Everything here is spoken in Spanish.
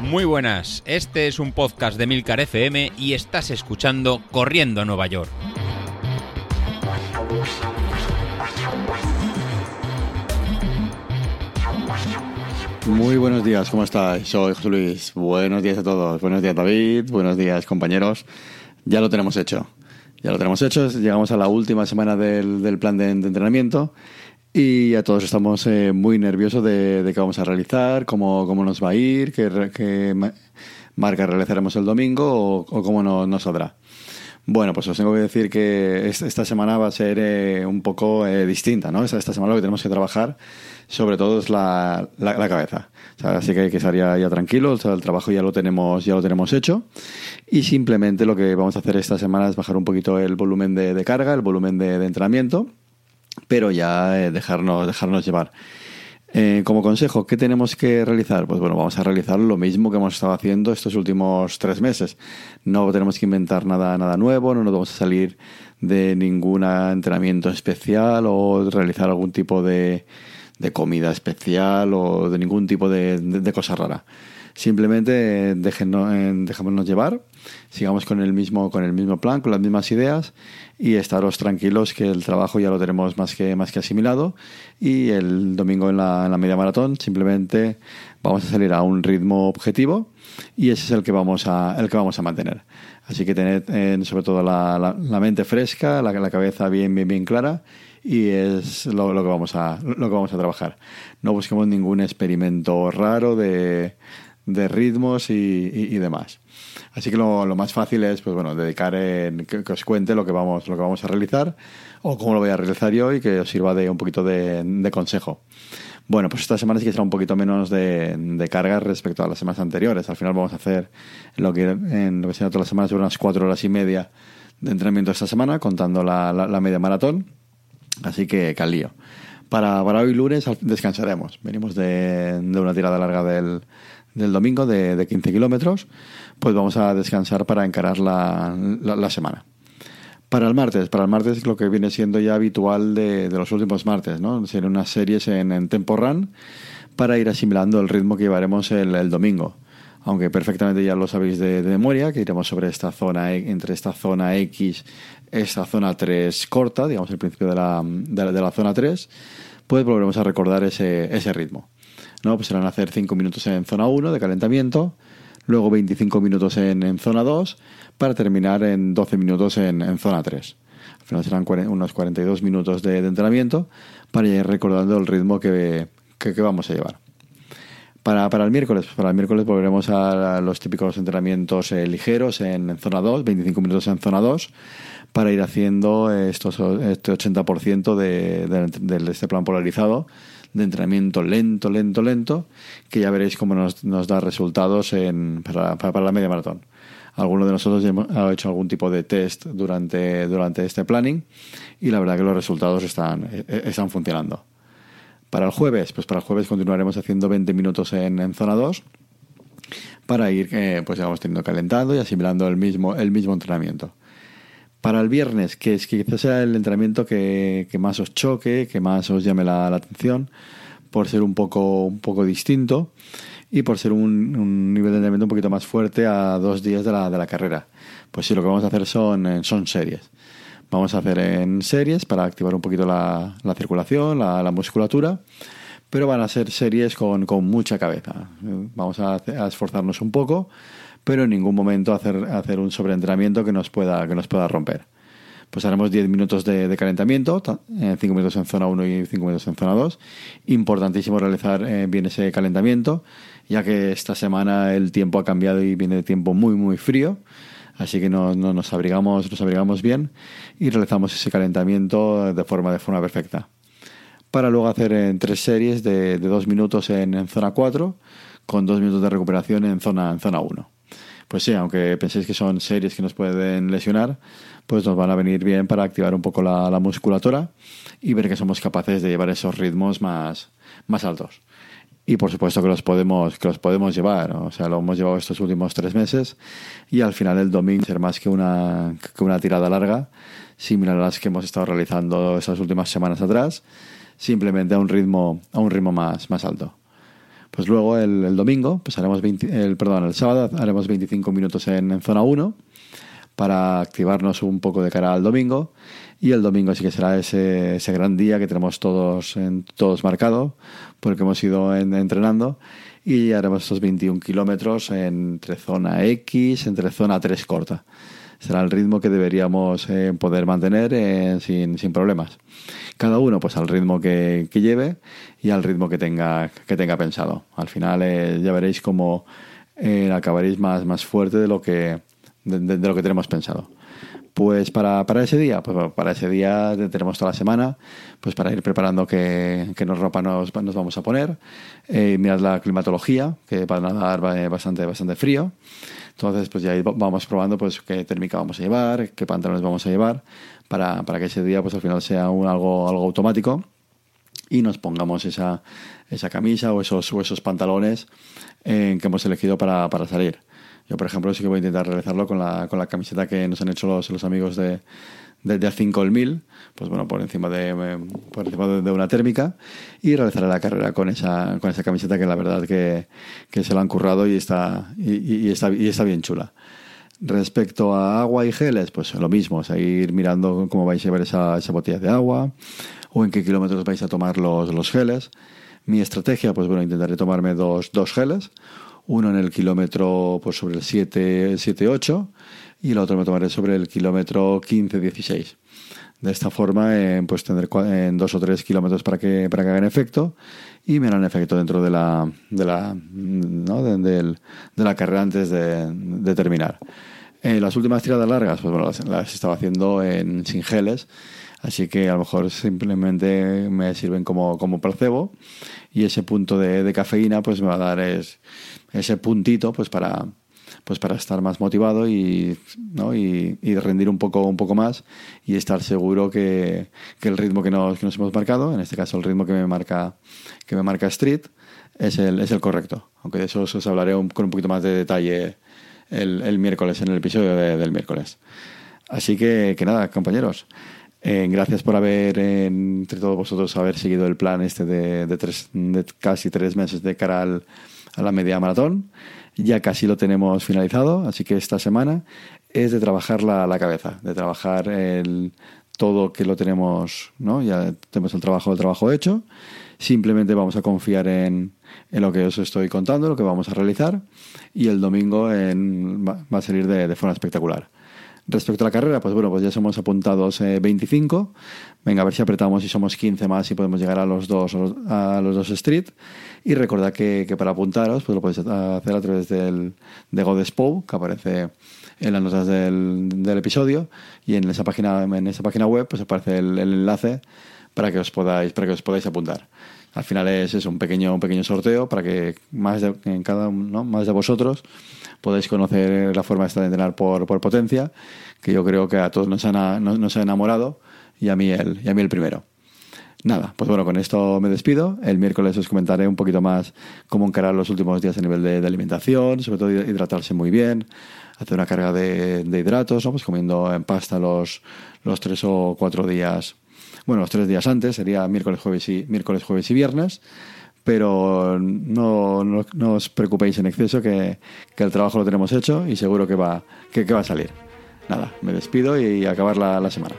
Muy buenas, este es un podcast de Milcar FM y estás escuchando Corriendo a Nueva York. Muy buenos días, ¿cómo estáis? Soy José Luis. Buenos días a todos. Buenos días David, buenos días compañeros. Ya lo tenemos hecho. Ya lo tenemos hecho. Llegamos a la última semana del, plan de, entrenamiento y a todos estamos eh, muy nerviosos de, qué vamos a realizar, cómo, cómo nos va a ir, qué, marca realizaremos el domingo o, cómo nos saldrá. Bueno, pues os tengo que decir que esta semana va a ser eh, un poco eh, distinta, ¿no? Esta, semana lo que tenemos que trabajar, sobre todo, es la, la, cabeza. así que hay que estar ya, tranquilo, el trabajo ya lo tenemos, ya lo tenemos hecho. Y simplemente lo que vamos a hacer esta semana es bajar un poquito el volumen de, carga, el volumen de, entrenamiento, pero ya eh, dejarnos, dejarnos llevar. Eh, como consejo, ¿qué tenemos que realizar? Pues bueno, vamos a realizar lo mismo que hemos estado haciendo estos últimos tres meses. No tenemos que inventar nada, nada nuevo, no nos vamos a salir de ningún entrenamiento especial o realizar algún tipo de, comida especial o de ningún tipo de, cosa rara. Simplemente déjenos, eh, dejémonos llevar, sigamos con el mismo, con el mismo plan, con las mismas ideas y estaros tranquilos que el trabajo ya lo tenemos más que, más que asimilado y el domingo en la, en la media maratón simplemente vamos a salir a un ritmo objetivo y ese es el que vamos a, el que vamos a mantener. Así que tened eh, sobre todo la, la, mente fresca, la, la, cabeza bien, bien, bien clara y es lo, lo, que vamos a, lo que vamos a trabajar. No busquemos ningún experimento raro de, de ritmos y, y demás. Así que lo, más fácil es, pues bueno, dedicar en, que, os cuente lo que vamos, lo que vamos a realizar o cómo lo voy a realizar yo y que os sirva de un poquito de, consejo. Bueno, pues esta semana sí que será un poquito menos de, carga respecto a las semanas anteriores. Al final vamos a hacer lo que en lo que será todas las semanas unas cuatro horas y media de entrenamiento esta semana, contando la, media maratón. Así que calío. Para, para hoy lunes descansaremos. Venimos de, una tirada larga del, domingo de, de 15 kilómetros pues vamos a descansar para encarar la, la, semana. Para el martes, para el martes lo que viene siendo ya habitual de, de los últimos martes, ¿no? Serán unas series en, en, tempo run para ir asimilando el ritmo que llevaremos el domingo. Aunque perfectamente ya lo sabéis de, memoria, que iremos sobre esta zona, e, entre esta zona X, esta zona 3 corta, digamos el principio de la, de la, zona 3, pues volveremos a recordar ese, ese ritmo. ¿no? Pues serán hacer 5 minutos en zona 1 de calentamiento, luego 25 minutos en, zona 2 para terminar en 12 minutos en, zona 3. Al final serán unos 42 minutos de, entrenamiento para ir recordando el ritmo que, vamos a llevar. Para, el miércoles, para el miércoles volveremos a los típicos entrenamientos eh, ligeros en, zona 2, 25 minutos en zona 2, para ir haciendo estos, este 80% de, de, este plan polarizado de entrenamiento lento, lento, lento, que ya veréis cómo nos, da resultados en, para, para, la media maratón. Algunos de nosotros ha hecho algún tipo de test durante, durante este planning y la verdad que los resultados están, e, e, están funcionando. Para el jueves, pues para el jueves continuaremos haciendo 20 minutos en, zona 2 para ir, eh, pues digamos, teniendo calentando y asimilando el mismo, el mismo entrenamiento para el viernes, que es que quizás sea el entrenamiento que, más os choque, que más os llame la, atención, por ser un poco, un poco distinto y por ser un, nivel de entrenamiento un poquito más fuerte a dos días de la, de la carrera. Pues sí, lo que vamos a hacer son, eh, son series. Vamos a hacer en series para activar un poquito la, circulación, la, musculatura, pero van a ser series con, mucha cabeza. Vamos a esforzarnos un poco pero en ningún momento hacer, un sobreentrenamiento que nos pueda, que nos pueda romper. Pues haremos 10 minutos de, calentamiento, 5 eh, minutos en zona 1 y 5 minutos en zona 2. Importantísimo realizar eh, bien ese calentamiento, ya que esta semana el tiempo ha cambiado y viene de tiempo muy, muy frío. Así que no, nos, abrigamos, nos abrigamos bien y realizamos ese calentamiento de forma, de forma perfecta. Para luego hacer en tres series de, 2 minutos en, zona 4, con 2 minutos de recuperación en zona, en zona 1 pues sí, aunque penséis que son series que nos pueden lesionar, pues nos van a venir bien para activar un poco la, musculatura y ver que somos capaces de llevar esos ritmos más, más altos. Y por supuesto que los podemos, que los podemos llevar, o sea, lo hemos llevado estos últimos tres meses y al final el domingo ser más que una, que una tirada larga, similar a las que hemos estado realizando esas últimas semanas atrás, simplemente a un ritmo, a un ritmo más, más alto. Pues luego el, domingo, pues haremos 20, el, perdón, el sábado haremos 25 minutos en, en zona 1 para activarnos un poco de cara al domingo. Y el domingo sí que será ese, ese gran día que tenemos todos, en, todos marcado, porque hemos ido entrenando. Y haremos estos 21 kilómetros entre zona X, entre zona 3 corta. Será el ritmo que deberíamos eh, poder mantener eh, sin, sin, problemas. Cada uno pues al ritmo que, que, lleve y al ritmo que tenga, que tenga pensado. Al final eh, ya veréis cómo acabaréis más, más fuerte de lo que, de, lo que tenemos pensado. Pues para, para, ese día, pues para ese día tenemos toda la semana, pues para ir preparando qué, qué ropa nos, nos, vamos a poner, eh, mirad la climatología, que va a dar bastante, bastante frío. Entonces, pues ya vamos probando pues qué térmica vamos a llevar, qué pantalones vamos a llevar, para, para que ese día pues al final sea un, algo, algo automático y nos pongamos esa, esa camisa o esos, o esos pantalones eh, que hemos elegido para, para salir. Yo, por ejemplo, sí que voy a intentar realizarlo con la, con la camiseta que nos han hecho los, los amigos de, de, de A5 el 1000, pues bueno, por encima de, eh, por encima de una térmica y realizaré la carrera con esa, con esa camiseta que la verdad que, que se la han currado y está, y, está, y está bien chula. Respecto a agua y geles, pues lo mismo, seguir mirando cómo vais a llevar esa, esa botella de agua o en qué kilómetros vais a tomar los, los geles. Mi estrategia, pues bueno, intentaré tomarme dos, dos geles, uno en el kilómetro pues sobre el 7, 7 8 y el otro me tomaré sobre el kilómetro 15, 16. De esta forma, eh, pues tendré en dos o tres kilómetros para que, para que hagan efecto y me harán efecto dentro de la, de la, ¿no? de, de, la carrera antes de, terminar. Eh, las últimas tiradas largas, pues bueno, las, las, estaba haciendo en sin geles, así que a lo mejor simplemente me sirven como, como placebo y ese punto de, cafeína pues me va a dar es, ese puntito pues para pues para estar más motivado y, ¿no? y, y, rendir un poco, un poco más y estar seguro que, que el ritmo que nos, que nos, hemos marcado, en este caso el ritmo que me marca, que me marca Street, es el, es el correcto. Aunque de eso os hablaré con un poquito más de detalle el, el miércoles, en el episodio de, del miércoles. Así que, que nada, compañeros. Eh, gracias por haber, eh, entre todos vosotros, haber seguido el plan este de, de, tres, de casi tres meses de cara al, a la media maratón. Ya casi lo tenemos finalizado, así que esta semana es de trabajar la, la cabeza, de trabajar el, todo que lo tenemos, ¿no? Ya tenemos el trabajo, el trabajo hecho. Simplemente vamos a confiar en, en lo que os estoy contando, lo que vamos a realizar, y el domingo va, va, a salir de, de forma espectacular. Respecto a la carrera, pues bueno, pues ya somos apuntados eh, 25. Venga, a ver si apretamos y somos 15 más y podemos llegar a los dos, a los dos street. Y recordad que, para apuntaros, pues lo podéis hacer a través del, de Godespo, que aparece en las notas del, del, episodio. Y en esa página, en esa página web, pues aparece el enlace para que os podáis, para que os podáis apuntar. Al final es, es un pequeño, un pequeño sorteo para que más de, en cada, ¿no? más de vosotros podéis conocer la forma esta de entrenar por, por potencia, que yo creo que a todos nos, han, nos, nos ha enamorado y a, mí el, y a mí el primero. Nada, pues bueno, con esto me despido. El miércoles os comentaré un poquito más cómo encarar los últimos días a nivel de, alimentación, sobre todo hidratarse muy bien, hacer una carga de, de hidratos, ¿no? pues comiendo en pasta los, los tres o cuatro días, bueno, los tres días antes, sería miércoles, jueves y, miércoles, jueves y viernes pero no, no, os preocupéis en exceso que, que, el trabajo lo tenemos hecho y seguro que va, que, que va a salir. Nada, me despido y acabar la, la semana.